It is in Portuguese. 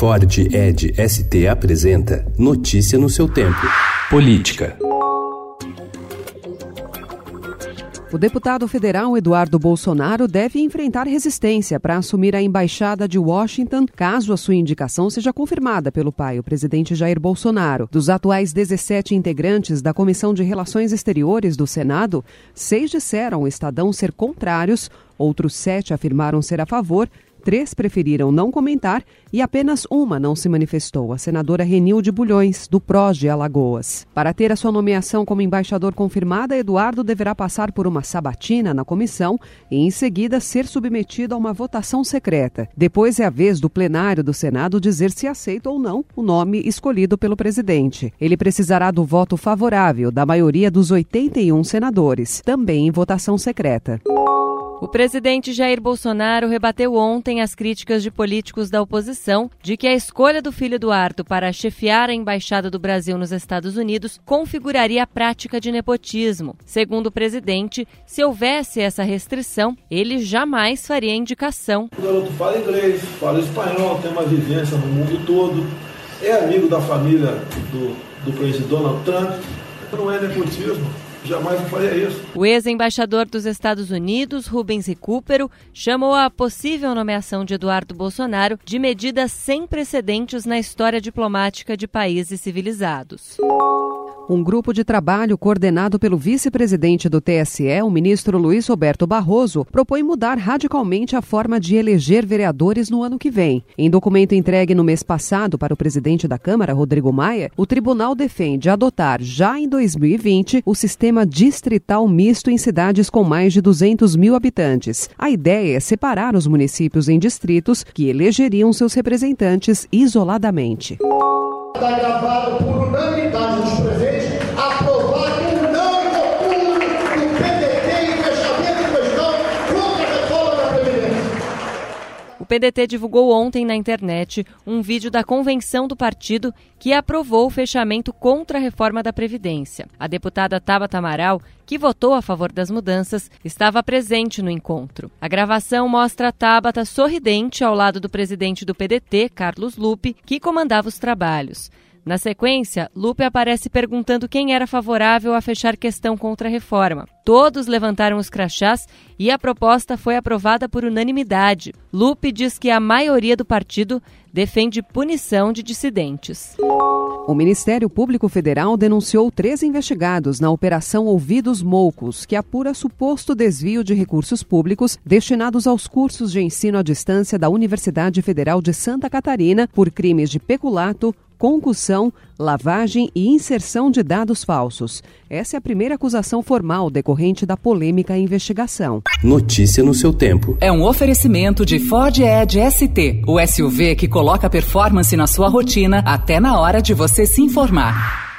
Ford Ed ST apresenta Notícia no seu tempo. Política. O deputado federal Eduardo Bolsonaro deve enfrentar resistência para assumir a embaixada de Washington, caso a sua indicação seja confirmada pelo pai, o presidente Jair Bolsonaro. Dos atuais 17 integrantes da Comissão de Relações Exteriores do Senado, seis disseram ao Estadão ser contrários, outros sete afirmaram ser a favor Três preferiram não comentar e apenas uma não se manifestou, a senadora Renilde Bulhões, do PROS de Alagoas. Para ter a sua nomeação como embaixador confirmada, Eduardo deverá passar por uma sabatina na comissão e, em seguida, ser submetido a uma votação secreta. Depois é a vez do plenário do Senado dizer se aceita ou não o nome escolhido pelo presidente. Ele precisará do voto favorável da maioria dos 81 senadores, também em votação secreta. O presidente Jair Bolsonaro rebateu ontem as críticas de políticos da oposição de que a escolha do filho Eduardo para chefiar a embaixada do Brasil nos Estados Unidos configuraria a prática de nepotismo. Segundo o presidente, se houvesse essa restrição, ele jamais faria indicação. O garoto fala inglês, fala espanhol, tem uma vivência no mundo todo, é amigo da família do, do presidente Donald Trump. Não é nepotismo. Jamais faria isso. O ex-embaixador dos Estados Unidos, Rubens Recupero, chamou a possível nomeação de Eduardo Bolsonaro de medida sem precedentes na história diplomática de países civilizados. Um grupo de trabalho coordenado pelo vice-presidente do TSE, o ministro Luiz Roberto Barroso, propõe mudar radicalmente a forma de eleger vereadores no ano que vem. Em documento entregue no mês passado para o presidente da Câmara, Rodrigo Maia, o tribunal defende adotar, já em 2020, o sistema distrital misto em cidades com mais de 200 mil habitantes. A ideia é separar os municípios em distritos que elegeriam seus representantes isoladamente. Está gravado por unanimidade dos presentes aprovar o não rotundo do PDT em fechamento de questão contra a reforma da Previdência. O PDT divulgou ontem na internet um vídeo da convenção do partido que aprovou o fechamento contra a reforma da Previdência. A deputada Tabata Amaral, que votou a favor das mudanças, estava presente no encontro. A gravação mostra a Tabata sorridente ao lado do presidente do PDT, Carlos Lupe, que comandava os trabalhos. Na sequência, Lupe aparece perguntando quem era favorável a fechar questão contra a reforma. Todos levantaram os crachás e a proposta foi aprovada por unanimidade. Lupe diz que a maioria do partido defende punição de dissidentes. O Ministério Público Federal denunciou três investigados na Operação Ouvidos Moucos, que apura suposto desvio de recursos públicos destinados aos cursos de ensino à distância da Universidade Federal de Santa Catarina por crimes de peculato, concussão, lavagem e inserção de dados falsos. Essa é a primeira acusação formal decorrente da polêmica investigação. Notícia no seu tempo. É um oferecimento de Ford Edge ST, o SUV que coloca performance na sua rotina até na hora de você se informar.